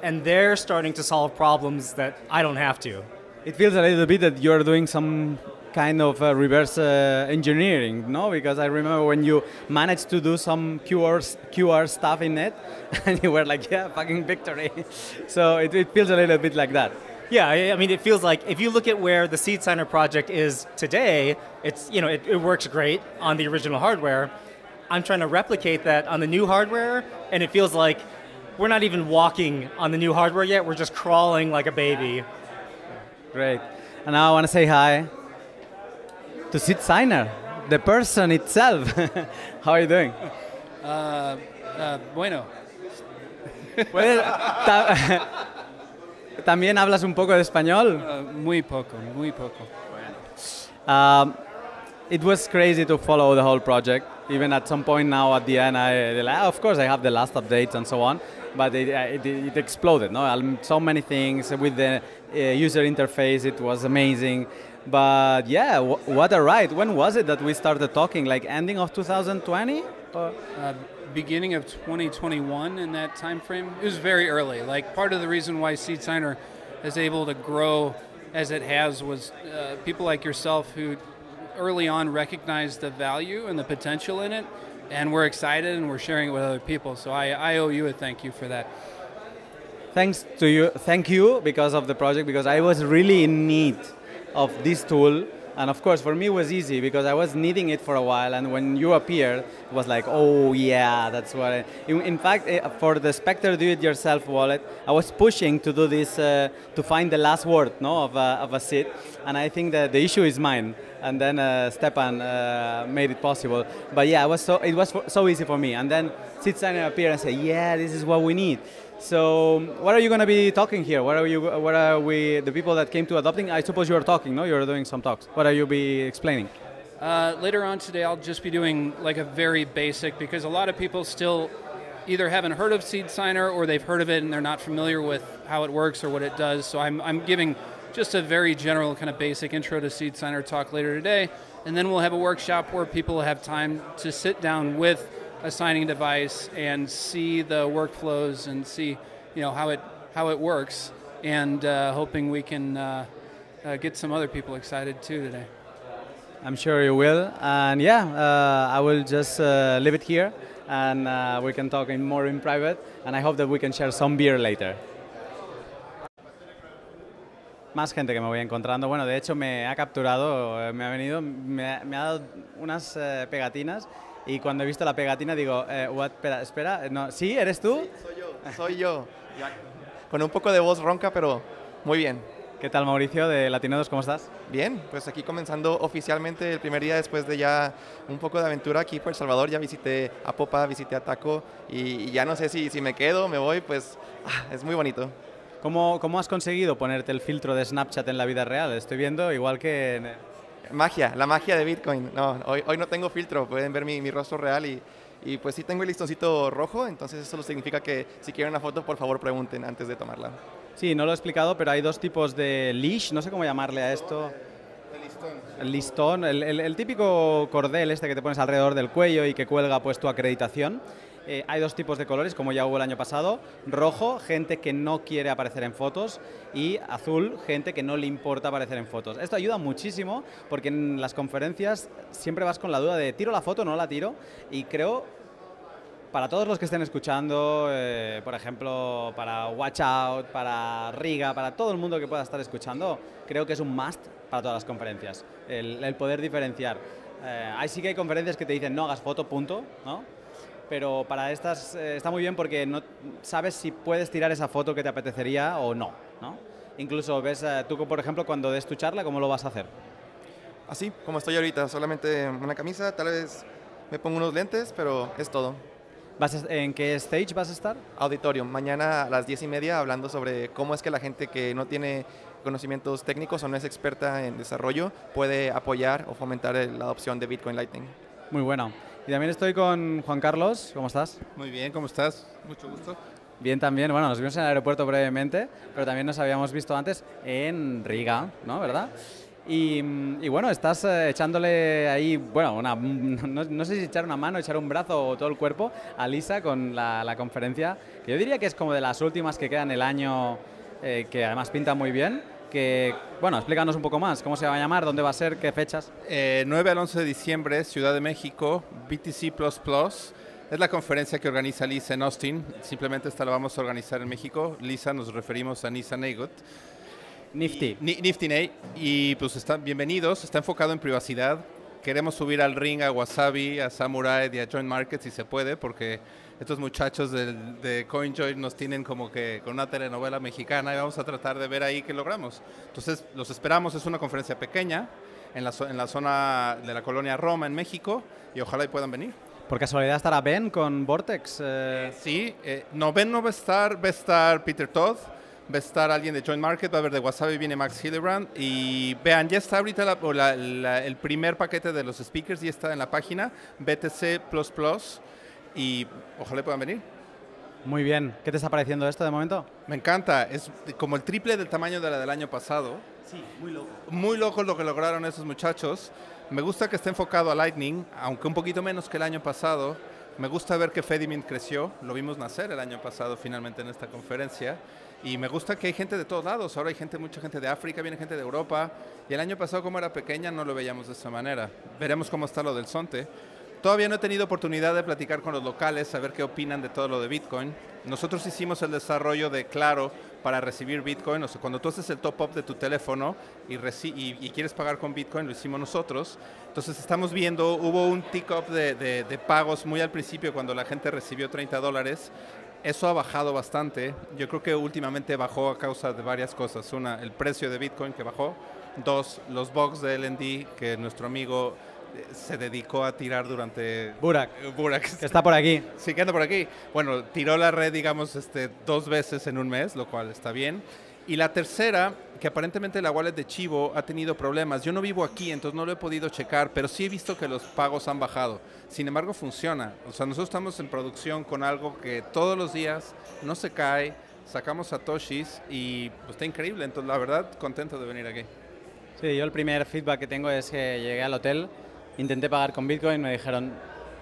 and they're starting to solve problems that I don't have to. It feels a little bit that you're doing some kind of uh, reverse uh, engineering, no? Because I remember when you managed to do some QR, QR stuff in it, and you were like, yeah, fucking victory. so it, it feels a little bit like that. Yeah, I mean, it feels like if you look at where the Seed Signer project is today, it's you know it, it works great on the original hardware. I'm trying to replicate that on the new hardware, and it feels like we're not even walking on the new hardware yet. We're just crawling like a baby. Great. And now I want to say hi to Sid Signer, the person itself. How are you doing? Uh, uh, bueno, ta- También hablas un poco de español. uh, muy poco, muy poco. Um, it was crazy to follow the whole project. Even at some point now, at the end, I of course I have the last updates and so on, but it, uh, it, it exploded. No, Um, so many things with the uh, user interface. It was amazing. But yeah, w- what a ride! When was it that we started talking? Like ending of 2020? Or- Uh, beginning of 2021 in that time frame, it was very early. Like part of the reason why Seed Signer is able to grow as it has was uh, people like yourself who early on recognized the value and the potential in it, and we're excited and we're sharing it with other people. So I, I owe you a thank you for that. thanks to you thank you because of the project because i was really in need of this tool and of course for me it was easy because i was needing it for a while and when you appeared it was like oh yeah that's what I, in, fact eh, for the spectre do it yourself wallet i was pushing to do this uh, to find the last word no of a, of a seed and i think that the issue is mine and then uh, Stepan uh, made it possible. But yeah, it was so it was so easy for me. And then Signer appeared and said, "Yeah, this is what we need." So, what are you going to be talking here? What are you? What are we? The people that came to adopting? I suppose you are talking, no? You are doing some talks. What are you be explaining? Uh, later on today, I'll just be doing like a very basic because a lot of people still either haven't heard of Seed Signer or they've heard of it and they're not familiar with how it works or what it does. So I'm, I'm giving just a very general kind of basic intro to Seed Signer talk later today, and then we'll have a workshop where people have time to sit down with a signing device and see the workflows and see you know how it how it works, and uh, hoping we can uh, uh, get some other people excited too today. I'm sure you will. And yeah, uh, I will just uh, leave it here, and uh, we can talk in more in private. And I hope that we can share some beer later. Más gente que me voy encontrando. Bueno, de hecho me ha capturado, eh, me ha venido, me ha, me ha dado unas eh, pegatinas y cuando he visto la pegatina digo, eh, what, espera, espera, no, ¿sí? ¿Eres tú? Soy yo, soy yo. Con un poco de voz ronca, pero muy bien. ¿Qué tal Mauricio de Latinodos? ¿Cómo estás? Bien, pues aquí comenzando oficialmente el primer día después de ya un poco de aventura aquí por El Salvador. Ya visité a Popa, visité a Taco y, y ya no sé si, si me quedo, me voy, pues ah, es muy bonito. ¿Cómo, ¿Cómo has conseguido ponerte el filtro de Snapchat en la vida real? Estoy viendo igual que... en- Magia, la magia de Bitcoin. No, hoy, hoy no tengo filtro, pueden ver mi, mi rostro real y, y pues sí tengo el listoncito rojo, entonces eso significa que si quieren una foto, por favor pregunten antes de tomarla. Sí, no lo he explicado, pero hay dos tipos de leash, no sé cómo llamarle a esto. El listón, el, el- el típico cordel este que te pones alrededor del cuello y que cuelga pues tu acreditación. Eh, hay dos tipos de colores, como ya hubo el año pasado. Rojo, gente que no quiere aparecer en fotos. Y azul, gente que no le importa aparecer en fotos. Esto ayuda muchísimo porque en las conferencias siempre vas con la duda de tiro la foto no la tiro. Y creo para todos los que estén escuchando, eh, por ejemplo, para Watch Out, para Riga, para todo el mundo que pueda estar escuchando, creo que es un must para todas las conferencias, el, el poder diferenciar. Eh, ahí sí que hay conferencias que te dicen no hagas foto, punto, ¿no? Pero para estas eh, está muy bien porque no sabes si puedes tirar esa foto que te apetecería o no, ¿no? Incluso ves, eh, tú por ejemplo, cuando des tu charla, ¿cómo lo vas a hacer? Así, como estoy ahorita, solamente una camisa, tal vez me pongo unos lentes, pero es todo. ¿Vas ¿En qué stage vas a estar? Auditorium, mañana a las 10 y media hablando sobre cómo es que la gente que no tiene conocimientos técnicos o no es experta en desarrollo puede apoyar o fomentar la adopción de Bitcoin Lightning. Muy bueno. Y también estoy con Juan Carlos, ¿cómo estás? Muy bien, ¿cómo estás? Mucho gusto. Bien también, bueno, nos vimos en el aeropuerto brevemente, pero también nos habíamos visto antes en Riga, ¿no? ¿Verdad? Y, y bueno, estás eh, echándole ahí, bueno, una, no, no sé si echar una mano, echar un brazo o todo el cuerpo a Lisa con la, la conferencia, que yo diría que es como de las últimas que quedan el año, eh, que además pinta muy bien. Que, bueno, explícanos un poco más, ¿cómo se va a llamar? ¿Dónde va a ser? ¿Qué fechas? Eh, 9 al 11 de diciembre, Ciudad de México, BTC Es la conferencia que organiza Lisa en Austin. Simplemente esta la vamos a organizar en México. Lisa nos referimos a Nisa Neigut. Nifty. Ni- Nifty Ney. Y pues están bienvenidos. Está enfocado en privacidad. Queremos subir al ring a Wasabi, a Samurai y a Joint Market si se puede, porque estos muchachos del- de CoinJoy nos tienen como que con una telenovela mexicana y vamos a tratar de ver ahí qué logramos. Entonces, los esperamos. Es una conferencia pequeña en la, zo- en la zona de la colonia Roma, en México, y ojalá y puedan venir. Por casualidad estará Ben con Vortex. eh, Sí, eh, no, Ben no va a estar, va a estar Peter Todd, va a estar alguien de Joint Market, va a haber de Wasabi, viene Max Hildebrand. Y vean, ya está ahorita la- la- la- el primer paquete de los speakers, ya está en la página, BTC y ojalá puedan venir. Muy bien. ¿Qué te está pareciendo esto de momento? Me encanta, es como el triple del tamaño de la del año pasado. Sí, muy loco. Muy loco lo que lograron esos muchachos. Me gusta que esté enfocado a Lightning, aunque un poquito menos que el año pasado. Me gusta ver que Fedimint creció, lo vimos nacer el año pasado finalmente en esta conferencia. Y me gusta que hay gente de todos lados. Ahora hay gente, mucha gente de África, viene gente de Europa. Y el año pasado, como era pequeña, no lo veíamos de esa manera. Veremos cómo está lo del Sonte. Todavía no he tenido oportunidad de platicar con los locales, saber qué opinan de todo lo de Bitcoin. Nosotros hicimos el desarrollo de Claro para recibir Bitcoin. O sea, cuando tú haces el top-up de tu teléfono y, y- y quieres pagar con Bitcoin, lo hicimos nosotros. Entonces estamos viendo, hubo un tick-up de, de- de pagos muy al principio cuando la gente recibió 30 dólares. Eso ha bajado bastante. Yo creo que últimamente bajó a causa de varias cosas. Una, el precio de Bitcoin que bajó. Dos, los bugs de LND que nuestro amigo se dedicó a tirar durante... Burak. Eh, Burak. Que está por aquí. Sí, que anda por aquí. Bueno, tiró la red, digamos, este, dos veces en un mes, lo cual está bien. Y la tercera, que aparentemente la wallet de Chivo ha tenido problemas. Yo no vivo aquí, entonces no lo he podido checar, pero sí he visto que los pagos han bajado. Sin embargo, funciona. O sea, nosotros estamos en producción con algo que todos los días no se cae, sacamos satoshis y pues, está increíble. Entonces, la verdad, contento de venir aquí. Sí, yo el primer feedback que tengo es que llegué al hotel, intenté pagar con Bitcoin, me dijeron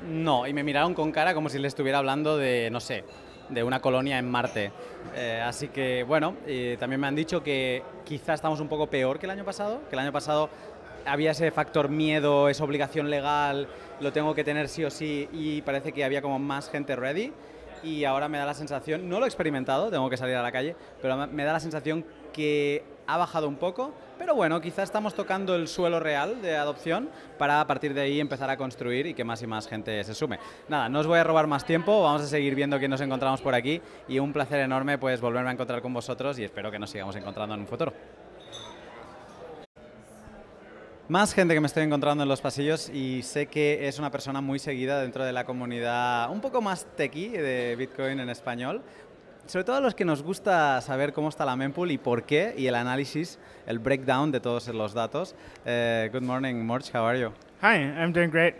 no, y me miraron con cara como si le estuviera hablando de, no sé, de una colonia en Marte. Eh, así que, bueno, y también me han dicho que quizá estamos un poco peor que el año pasado, que el año pasado había ese factor miedo, esa obligación legal, lo tengo que tener sí o sí, y parece que había como más gente ready. Y ahora me da la sensación, no lo he experimentado, tengo que salir a la calle, pero me da la sensación que ha bajado un poco, pero bueno, quizás estamos tocando el suelo real de adopción para a partir de ahí empezar a construir y que más y más gente se sume. Nada, no os voy a robar más tiempo, vamos a seguir viendo quién nos encontramos por aquí y un placer enorme pues volverme a encontrar con vosotros y espero que nos sigamos encontrando en un futuro. Más gente que me estoy encontrando en los pasillos y sé que es una persona muy seguida dentro de la comunidad un poco más techie de Bitcoin en español. Sobre todo a los que nos gusta saber cómo está la mempool y por qué, y el análisis, el breakdown de todos los datos. Eh, good morning, Morch, how are you? Hi, I'm doing great.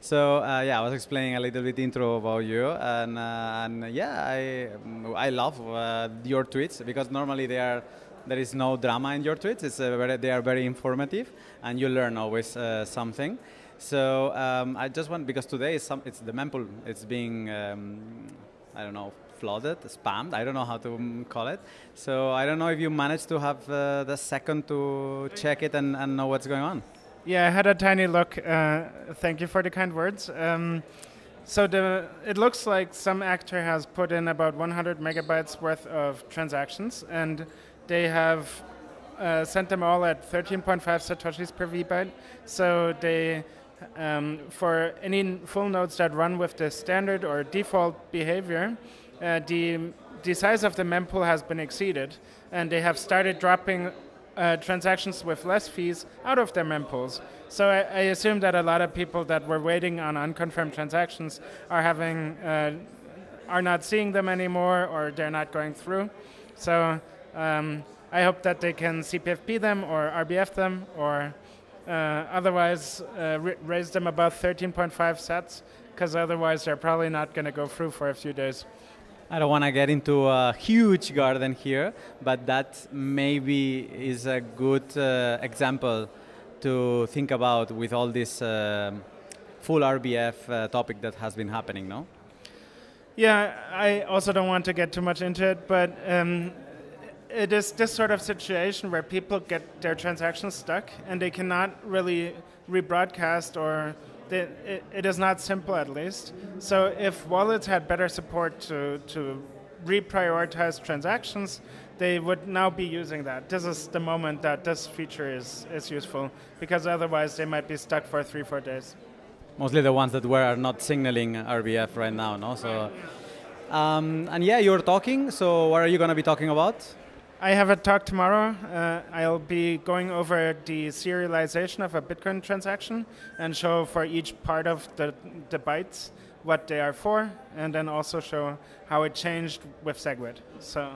So uh, yeah, I was explaining a little bit intro about you, and, uh, and yeah, I I love uh, your tweets because normally they are there is no drama in your tweets. It's uh, very, they are very informative, and you learn always uh, something. So um, I just want because today is some, it's the mempool. It's being um, I don't know flooded, spammed. I don't know how to um, call it. So I don't know if you managed to have uh, the second to check it and, and know what's going on. Yeah, I had a tiny look. Uh, thank you for the kind words. Um, so the it looks like some actor has put in about 100 megabytes worth of transactions, and they have uh, sent them all at 13.5 satoshis per vbyte. So they, um, for any full nodes that run with the standard or default behavior, the the size of the mempool has been exceeded, and they have started dropping uh, transactions with less fees out of their mempools. So I, I, assume that a lot of people that were waiting on unconfirmed transactions are having uh, are not seeing them anymore, or they're not going through. So um, I hope that they can CPFP them or RBF them, or uh, otherwise uh, raise them above 13.5 sats, because otherwise they're probably not going to go through for a few days. I don't want to get into a huge garden here, but that maybe is a good uh, example to think about with all this uh, full RBF uh, topic that has been happening, no? Yeah, I also don't want to get too much into it, but um, it is this sort of situation where people get their transactions stuck and they cannot really rebroadcast or it, it is not simple at least. So if wallets had better support to, to reprioritize transactions, they would now be using that. This is the moment that this feature is, is useful because otherwise they might be stuck for three, four days. Mostly the ones that were are not signaling RBF right now, no? So, um, and yeah, you're talking. So what are you going to be talking about? I have a talk tomorrow. Uh, I'll be going over the serialization of a Bitcoin transaction and show for each part of the, the bytes what they are for, and then also show how it changed with SegWit. So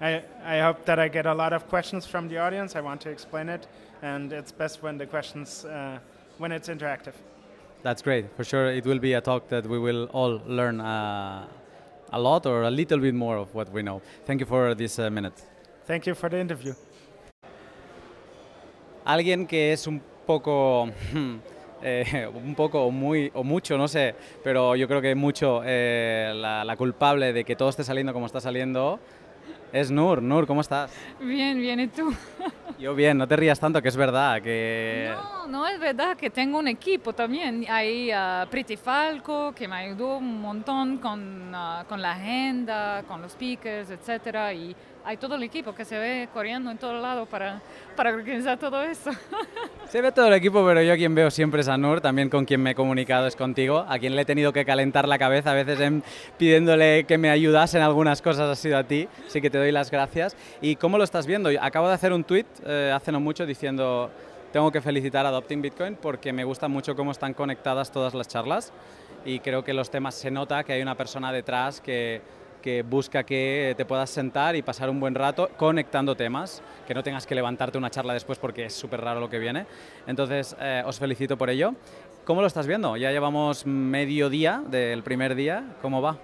I, I hope that I get a lot of questions from the audience. I want to explain it, and it's best when the questions, uh, when it's interactive. That's great. For sure, it will be a talk that we will all learn uh, a lot or a little bit more of what we know. Thank you for this uh, minute. Thank you for the interview. Alguien que es un poco, eh, un poco o muy o mucho, no sé, pero yo creo que mucho eh, la, la culpable de que todo esté saliendo como está saliendo es Nur. Nur, ¿cómo estás? Bien, bien, ¿y tú? Yo bien, no te rías tanto, que es verdad que... No, no es verdad que tengo un equipo también. Hay uh, Pretty Falco, que me ayudó un montón con, uh, con la agenda, con los speakers, etcétera, y hay todo el equipo que se ve corriendo en todo lado para, para organizar todo eso. Se ve todo el equipo, pero yo quien veo siempre es a Nur, también con quien me he comunicado es contigo, a quien le he tenido que calentar la cabeza a veces en, pidiéndole que me ayudase en algunas cosas ha sido a ti, así que te doy las gracias. ¿Y cómo lo estás viendo? Acabo de hacer un tweet eh, hace no mucho diciendo tengo que felicitar a Adopting Bitcoin porque me gusta mucho cómo están conectadas todas las charlas y creo que los temas se nota que hay una persona detrás que que busca que te puedas sentar y pasar un buen rato conectando temas, que no tengas que levantarte una charla después porque es súper raro lo que viene. Entonces, eh, os felicito por ello. ¿Cómo lo estás viendo? Ya llevamos medio día del primer día. ¿Cómo va?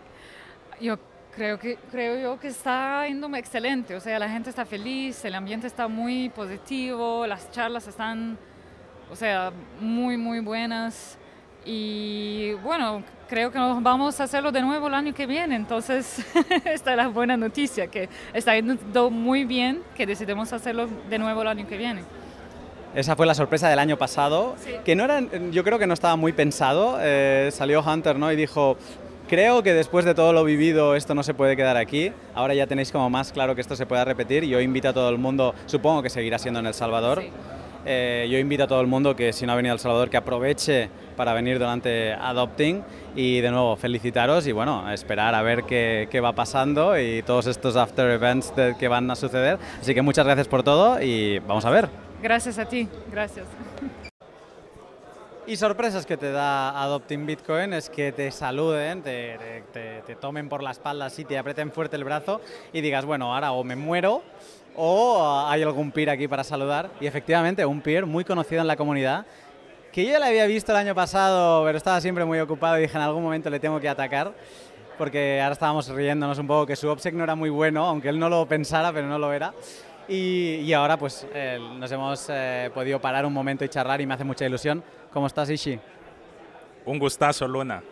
Yo creo que creo yo que está yendo excelente. O sea, la gente está feliz, el ambiente está muy positivo, las charlas están, o sea, muy muy buenas. Y bueno, creo que vamos a hacerlo de nuevo el año que viene. Entonces, esta es la buena noticia, que está yendo muy bien, que decidimos hacerlo de nuevo el año que viene. Esa fue la sorpresa del año pasado, que no era, yo creo que no estaba muy pensado. Eh, salió Hunter ¿no? y dijo, creo que después de todo lo vivido esto no se puede quedar aquí. Ahora ya tenéis como más claro que esto se pueda repetir. Yo invito a todo el mundo, supongo que seguirá siendo en El Salvador. Eh, yo invito a todo el mundo que si no ha venido a El Salvador que aproveche para venir durante Adopting y de nuevo felicitaros y bueno, esperar a ver qué, qué va pasando y todos estos after events que van a suceder. Así que muchas gracias por todo y vamos a ver. Gracias a ti, gracias. Y sorpresas que te da Adopting Bitcoin es que te saluden, te, te, te, tomen por la espalda así, te aprieten fuerte el brazo y digas, bueno, ahora o me muero o hay algún peer aquí para saludar. Y efectivamente, un peer muy conocido en la comunidad, que yo le había visto el año pasado, pero estaba siempre muy ocupado y dije, en algún momento le tengo que atacar, porque ahora estábamos riéndonos un poco que su obsec no era muy bueno, aunque él no lo pensara, pero no lo era. Y, y ahora pues eh, nos hemos eh, podido parar un momento y charlar y me hace mucha ilusión. ¿Cómo estás, Ishi? Un gustazo, Luna.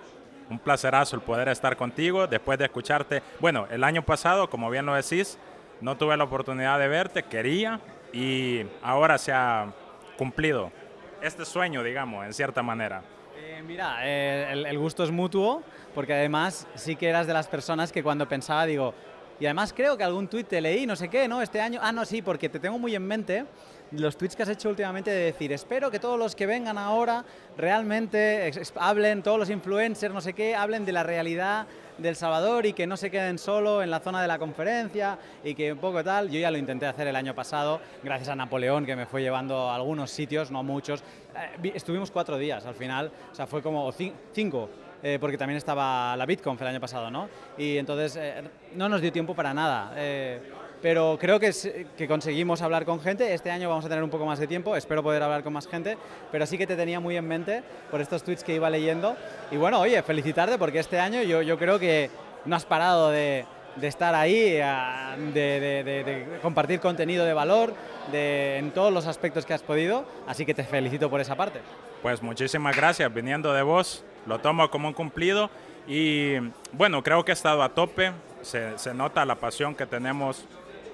Un placerazo el poder estar contigo después de escucharte. Bueno, el año pasado, como bien lo decís, no tuve la oportunidad de verte, quería y ahora se ha cumplido este sueño, digamos, en cierta manera. Eh, mira, eh, el, gusto es mutuo porque además sí que eras de las personas que cuando pensaba digo, y además creo que algún tuit te leí, no sé qué, ¿no? Este año, ah, no, sí, porque te tengo muy en mente los tweets que has hecho últimamente de decir, espero que todos los que vengan ahora realmente hablen, todos los influencers, no sé qué, hablen de la realidad del Salvador y que no se queden solo en la zona de la conferencia y que un poco tal. Yo ya lo intenté hacer el año pasado, gracias a Napoleón que me fue llevando a algunos sitios, no muchos. Eh, vi- estuvimos cuatro días al final, o sea, fue como cinco. eh, porque también estaba la BitConf el año pasado, ¿no? Y entonces eh, no nos dio tiempo para nada. eh, pero creo que, que conseguimos hablar con gente. Este año vamos a tener un poco más de tiempo, espero poder hablar con más gente, pero sí que te tenía muy en mente por estos tweets que iba leyendo. Y bueno, oye, felicitarte porque este año yo, yo creo que no has parado de, de estar ahí, ah, de, de- de- de compartir contenido de valor en todos los aspectos que has podido, así que te felicito por esa parte. Pues muchísimas gracias, viniendo de vos, lo tomo como un cumplido y bueno, creo que he estado a tope, se, se nota la pasión que tenemos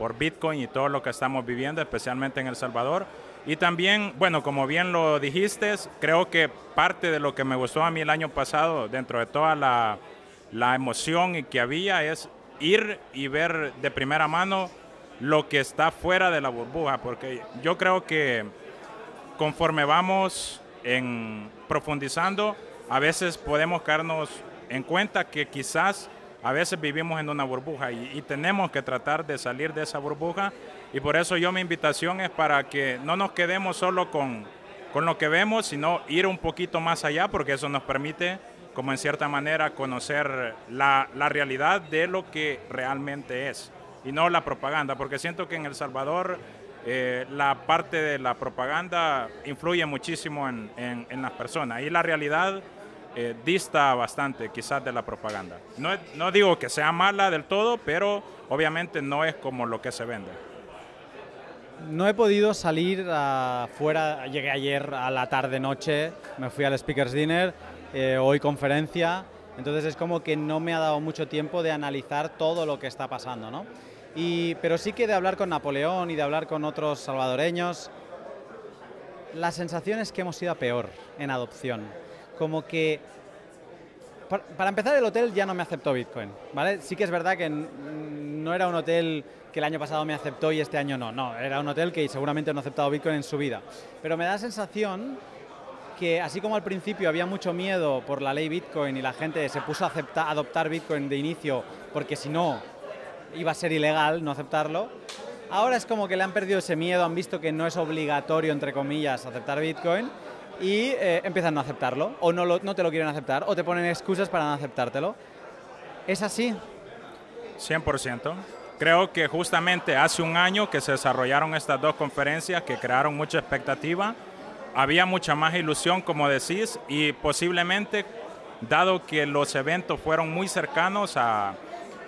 por Bitcoin y todo lo que estamos viviendo, especialmente en El Salvador. Y también, bueno, como bien lo dijiste, creo que parte de lo que me gustó a mí el año pasado, dentro de toda la, la emoción que había, es ir y ver de primera mano lo que está fuera de la burbuja, porque yo creo que conforme vamos en profundizando, a veces podemos caernos en cuenta que quizás a veces vivimos en una burbuja y, tenemos que tratar de salir de esa burbuja. Y por eso yo mi invitación es para que no nos quedemos solo con, con lo que vemos, sino ir un poquito más allá porque eso nos permite como en cierta manera conocer la, la realidad de lo que realmente es y no la propaganda, porque siento que en El Salvador eh, la parte de la propaganda influye muchísimo en, en- en las personas. Y la realidad eh, dista bastante quizás de la propaganda. No, no digo que sea mala del todo, pero obviamente no es como lo que se vende. No he podido salir afuera, llegué ayer a la tarde-noche, me fui al Speakers Dinner, eh, hoy conferencia, entonces es como que no me ha dado mucho tiempo de analizar todo lo que está pasando, ¿no? Y, pero sí que de hablar con Napoleón y de hablar con otros salvadoreños, la sensación es que hemos ido a peor en adopción. Como que para, empezar, el hotel ya no me aceptó Bitcoin, ¿vale? Sí que es verdad que no era un hotel que el año pasado me aceptó y este año no, no, era un hotel que seguramente no ha aceptado Bitcoin en su vida. Pero me da la sensación que así como al principio había mucho miedo por la ley Bitcoin y la gente se puso a aceptar, a adoptar Bitcoin de inicio porque si no iba a ser ilegal no aceptarlo, ahora es como que le han perdido ese miedo, han visto que no es obligatorio, entre comillas, aceptar Bitcoin y eh, empiezan a aceptarlo, o no, no te lo quieren aceptar, o te ponen excusas para no aceptártelo. ¿Es así? 100%. Creo que justamente hace un año que se desarrollaron estas dos conferencias que crearon mucha expectativa, había mucha más ilusión, como decís, y posiblemente, dado que los eventos fueron muy cercanos a,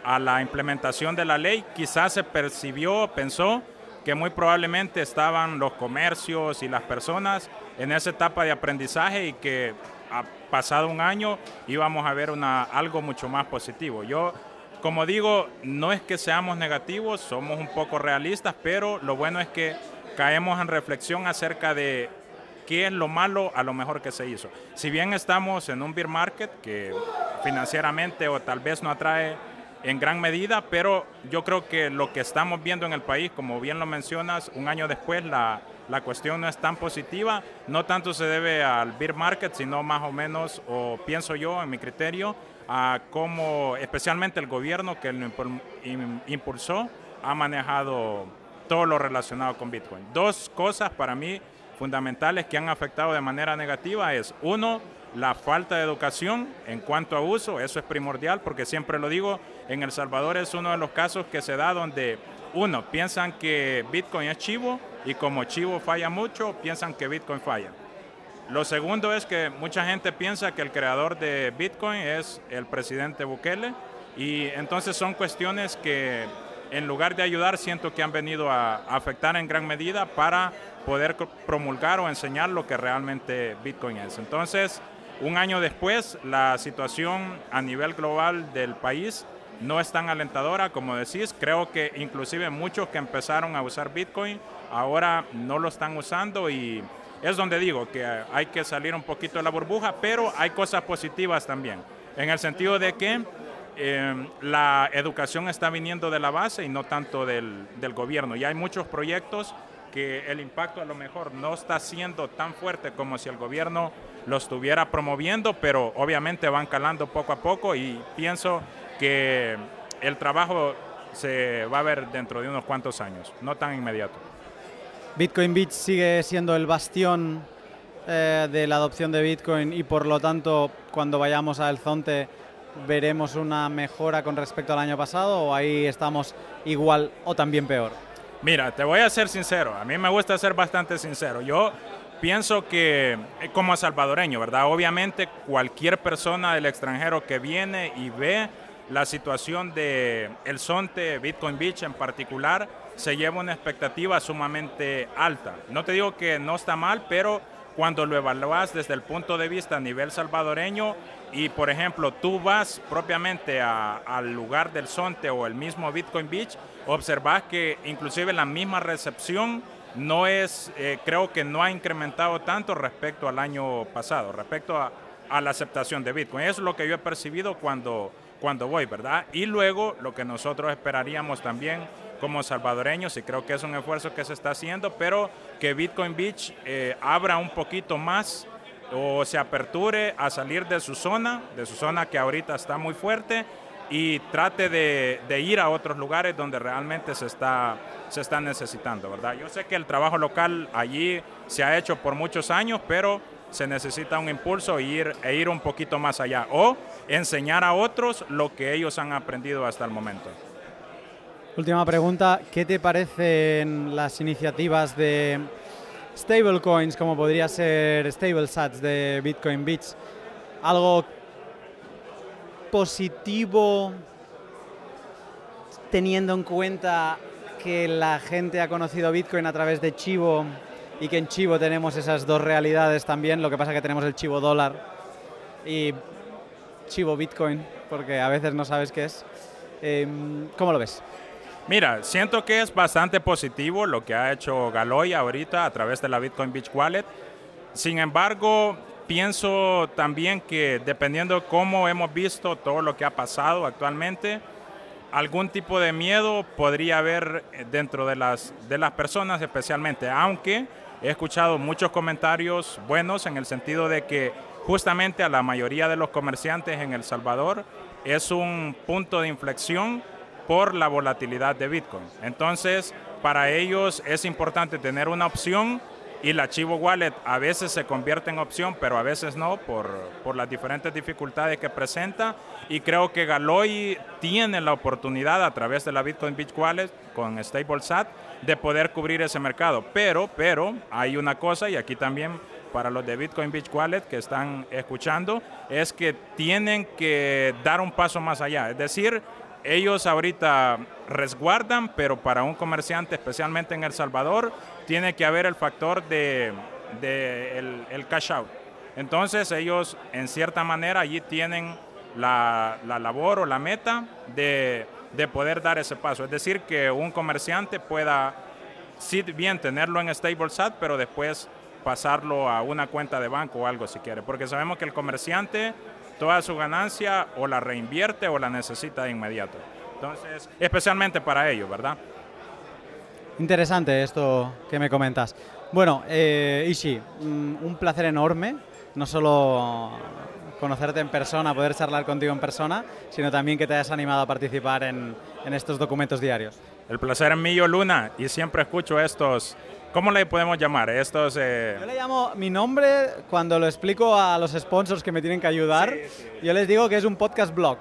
a la implementación de la ley, quizás se percibió, pensó que muy probablemente estaban los comercios y las personas en esa etapa de aprendizaje y que ha pasado un año íbamos a ver una, algo mucho más positivo. Yo, como digo, no es que seamos negativos, somos un poco realistas, pero lo bueno es que caemos en reflexión acerca de qué es lo malo a lo mejor que se hizo. Si bien estamos en un beer market que financieramente o tal vez no atrae en gran medida, pero yo creo que lo que estamos viendo en el país, como bien lo mencionas, un año después la, la cuestión no es tan positiva, no tanto se debe al beer market, sino más o menos, o pienso yo, en mi criterio, a cómo especialmente el gobierno que lo impul- im- impulsó ha manejado todo lo relacionado con Bitcoin. Dos cosas para mí fundamentales que han afectado de manera negativa es, uno, la falta de educación en cuanto a uso, eso es primordial porque siempre lo digo, en El Salvador es uno de los casos que se da donde, uno, piensan que Bitcoin es chivo y como chivo falla mucho, piensan que Bitcoin falla. Lo segundo es que mucha gente piensa que el creador de Bitcoin es el presidente Bukele y entonces son cuestiones que en lugar de ayudar, siento que han venido a, afectar en gran medida para poder promulgar o enseñar lo que realmente Bitcoin es. Entonces, un año después, la situación a nivel global del país no es tan alentadora como decís. Creo que inclusive muchos que empezaron a usar Bitcoin ahora no lo están usando y es donde digo que hay que salir un poquito de la burbuja, pero hay cosas positivas también, en el sentido de que eh, la educación está viniendo de la base y no tanto del gobierno. Y hay muchos proyectos que el impacto a lo mejor no está siendo tan fuerte como si el gobierno lo estuviera promoviendo, pero obviamente van calando poco a poco y pienso que el trabajo se va a ver dentro de unos cuantos años, no tan inmediato. Bitcoin Beach sigue siendo el bastión eh, de la adopción de Bitcoin y por lo tanto cuando vayamos a El Zonte veremos una mejora con respecto al año pasado o ahí estamos igual o también peor. Mira, te voy a ser sincero, a mí me gusta ser bastante sincero. Yo pienso que eh, como salvadoreño, ¿verdad? Obviamente cualquier persona del extranjero que viene y ve la situación de El Zonte, Bitcoin Beach en particular, se lleva una expectativa sumamente alta. No te digo que no está mal, pero cuando lo evalúas desde el punto de vista a nivel salvadoreño y, por ejemplo, tú vas propiamente a- al lugar del Zonte o el mismo Bitcoin Beach, observas que inclusive la misma recepción no es, eh, creo que no ha incrementado tanto respecto al año pasado, respecto a, la aceptación de Bitcoin. Eso es lo que yo he percibido cuando, cuando voy, ¿verdad? Y luego lo que nosotros esperaríamos también como salvadoreños, y creo que es un esfuerzo que se está haciendo, pero que Bitcoin Beach eh, abra un poquito más o se aperture a salir de su zona, de su zona que ahorita está muy fuerte, y trate de, de ir a otros lugares donde realmente se está, se está necesitando, ¿verdad? Yo sé que el trabajo local allí se ha hecho por muchos años, pero se necesita un impulso e ir, e ir un poquito más allá o enseñar a otros lo que ellos han aprendido hasta el momento. Última pregunta, ¿qué te parecen las iniciativas de stablecoins como podría ser StableSats de Bitcoin Beach? Algo positivo teniendo en cuenta que la gente ha conocido Bitcoin a través de Chivo y que en Chivo tenemos esas dos realidades también, lo que pasa que tenemos el Chivo dólar y Chivo Bitcoin, porque a veces no sabes qué es. Em, ¿Cómo lo ves? Mira, siento que es bastante positivo lo que ha hecho Galoy ahorita a través de la Bitcoin Beach Wallet. Sin embargo, pienso también que dependiendo cómo hemos visto todo lo que ha pasado actualmente, algún tipo de miedo podría haber eh, dentro de las, de las personas especialmente, aunque he escuchado muchos comentarios buenos en el sentido de que justamente a la mayoría de los comerciantes en El Salvador es un punto de inflexión por la volatilidad de Bitcoin. Entonces, para ellos es importante tener una opción y la Chivo Wallet a veces se convierte en opción, pero a veces no por, por las diferentes dificultades que presenta. Y creo que Galoy tiene la oportunidad a través de la Bitcoin Beach Wallet con StableSat de poder cubrir ese mercado. Pero, pero hay una cosa y aquí también para los de Bitcoin Beach Wallet que están escuchando, es que tienen que dar un paso más allá. Es decir, ellos ahorita resguardan, pero para un comerciante, especialmente en El Salvador, tiene que haber el factor de, de el, el cash out. Entonces ellos, en cierta manera, allí tienen la, la labor o la meta de, de poder dar ese paso. Es decir, que un comerciante pueda, sí bien tenerlo en StableSat, pero después pasarlo a una cuenta de banco o algo si quiere. Porque sabemos que el comerciante toda su ganancia o la reinvierte o la necesita de inmediato. Entonces, especialmente para ellos, ¿verdad? Interesante esto que me comentas. Bueno, eh, Ishi, mm, un placer enorme, no solo conocerte en persona, poder charlar contigo en persona, sino también que te hayas animado a participar en, en estos documentos diarios. El placer es mío, Luna, y siempre escucho estos, ¿cómo le podemos llamar? Estos... eh, Yo le llamo mi nombre cuando lo explico a los sponsors que me tienen que ayudar. Yo les digo que es un podcast blog.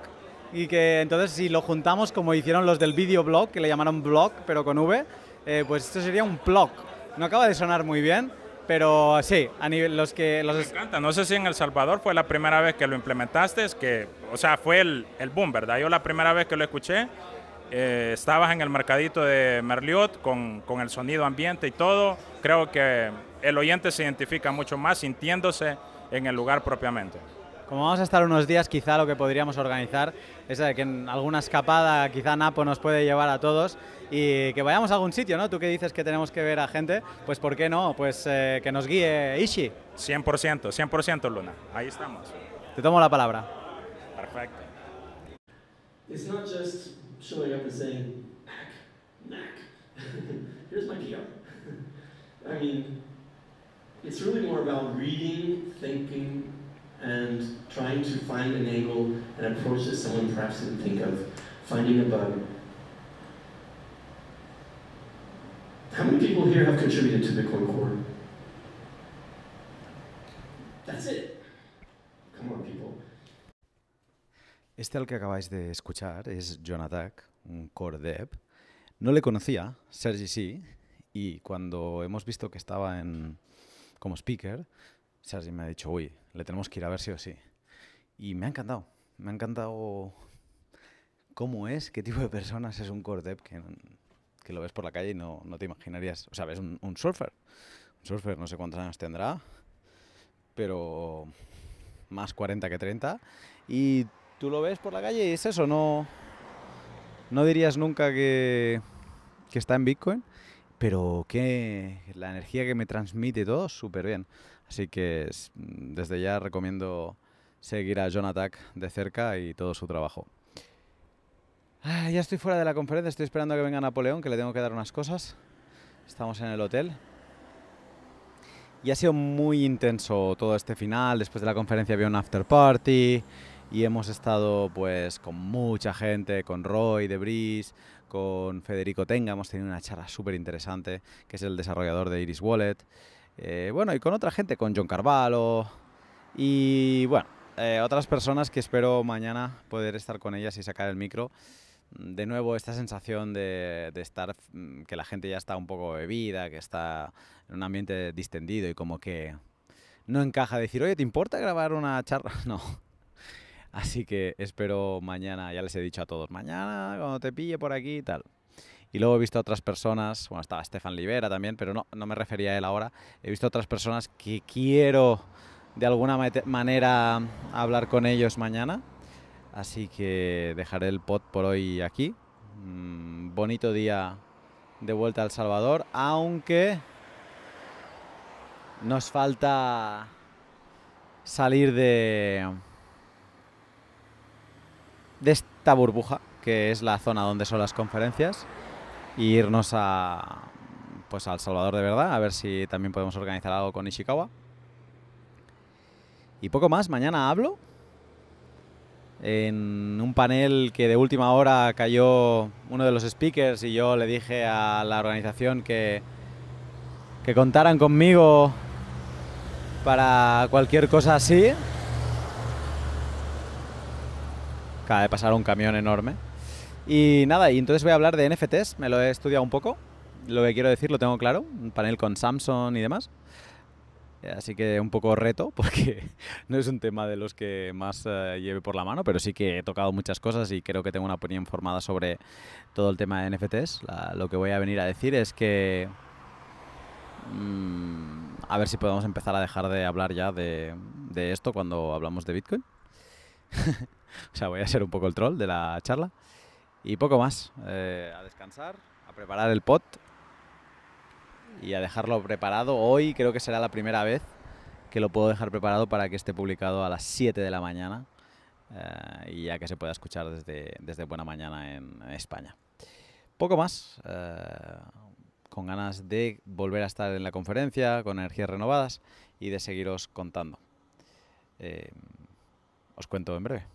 Y que entonces si lo juntamos como hicieron los del video blog, que le llamaron blog, pero con V, eh, pues esto sería un blog. No acaba de sonar muy bien, pero sí, a nivel los que... Los Me encanta, no sé si en El Salvador fue la primera vez que lo implementaste, es que, o sea, fue el, el boom, ¿verdad? Yo la primera vez que lo escuché, eh, estabas en el mercadito de Merliot con, con el sonido ambiente y todo, creo que el oyente se identifica mucho más sintiéndose en el lugar propiamente. Como vamos a estar unos días, quizá lo que podríamos organizar es eh, que en alguna escapada, quizá Napo nos puede llevar a todos y que vayamos a algún sitio, ¿no? Tú que dices que tenemos que ver a gente, pues ¿por qué no? Pues eh, que nos guíe Ishi. 100%, 100% Luna. Ahí estamos. Te tomo la palabra. Perfecto. It's not just showing up and saying, knack, knack, here's my PR. I mean, it's really more about reading, thinking, and trying to find an angle and approach that someone perhaps didn't think of, finding a bug. How many people here have contributed to Bitcoin Core? That's it. Come on, people. Este al que acabáis de escuchar es John Attack, un core dev. No le conocía, Sergi sí, y cuando hemos visto que estaba en, como speaker, Sergi me ha dicho, uy, le tenemos que ir a ver sí o sí. Y me ha encantado, me ha encantado cómo es, qué tipo de personas es un core dev que, que lo ves por la calle y no, no te imaginarías. O sea, ves un, un surfer, un surfer no sé cuántos años tendrá, pero más 40 que 30. Y tú lo ves por la calle y es eso, no, no dirías nunca que, que está en Bitcoin, pero que la energía que me transmite todo, súper bien. Así que es- desde ya recomiendo seguir a John Attack de cerca y todo su trabajo. Ah, ya estoy fuera de la conferencia, estoy esperando a que venga Napoleón, que le tengo que dar unas cosas. Estamos en el hotel. Y ha sido muy intenso todo este final. Después de la conferencia había un after party y hemos estado pues con mucha gente, con Roy de con Federico Tenga, hemos tenido una charla súper interesante, que es el desarrollador de Iris Wallet. Eh, bueno, y con otra gente, con John Carvalho y bueno, eh, otras personas que espero mañana poder estar con ellas y sacar el micro. De nuevo, esta sensación de, de estar, mm, que la gente ya está un poco bebida, que está en un ambiente distendido y como que no encaja decir, oye, ¿te importa grabar una charla? No. Así que espero mañana, ya les he dicho a todos, mañana cuando te pille por aquí y tal. Y luego he visto otras personas, bueno, estaba Stefan Libera también, pero no, no me refería a él ahora. He visto otras personas que quiero de alguna manera hablar con ellos mañana. Así que dejaré el pod por hoy aquí. Mm, bonito día de vuelta a El Salvador, aunque nos falta salir de de esta burbuja que es la zona donde son las conferencias irnos a pues al Salvador de verdad a ver si también podemos organizar algo con Ishikawa y poco más mañana hablo en un panel que de última hora cayó uno de los speakers y yo le dije a la organización que que contaran conmigo para cualquier cosa así acaba de pasar un camión enorme. Y nada, y entonces voy a hablar de NFTs, me lo he estudiado un poco, lo que quiero decir lo tengo claro, un panel con Samsung y demás. Eh, Así que un poco reto, porque no es un tema de los que más eh, lleve por la mano, pero sí que he tocado muchas cosas y creo que tengo una opinión formada sobre todo el tema de NFTs. Lo que voy a venir a decir es que mm, a ver si podemos empezar a dejar de hablar ya de, de esto cuando hablamos de Bitcoin. o sea, voy a ser un poco el troll de la charla. Y poco más. eh, a descansar, a preparar el pot y a dejarlo preparado. Hoy creo que será la primera vez que lo puedo dejar preparado para que esté publicado a las 7 de la mañana eh, y ya que se pueda escuchar desde, desde buena mañana en España. Poco más. eh, con ganas de volver a estar en la conferencia, con energías renovadas y de seguiros contando. Eh, os cuento en breve.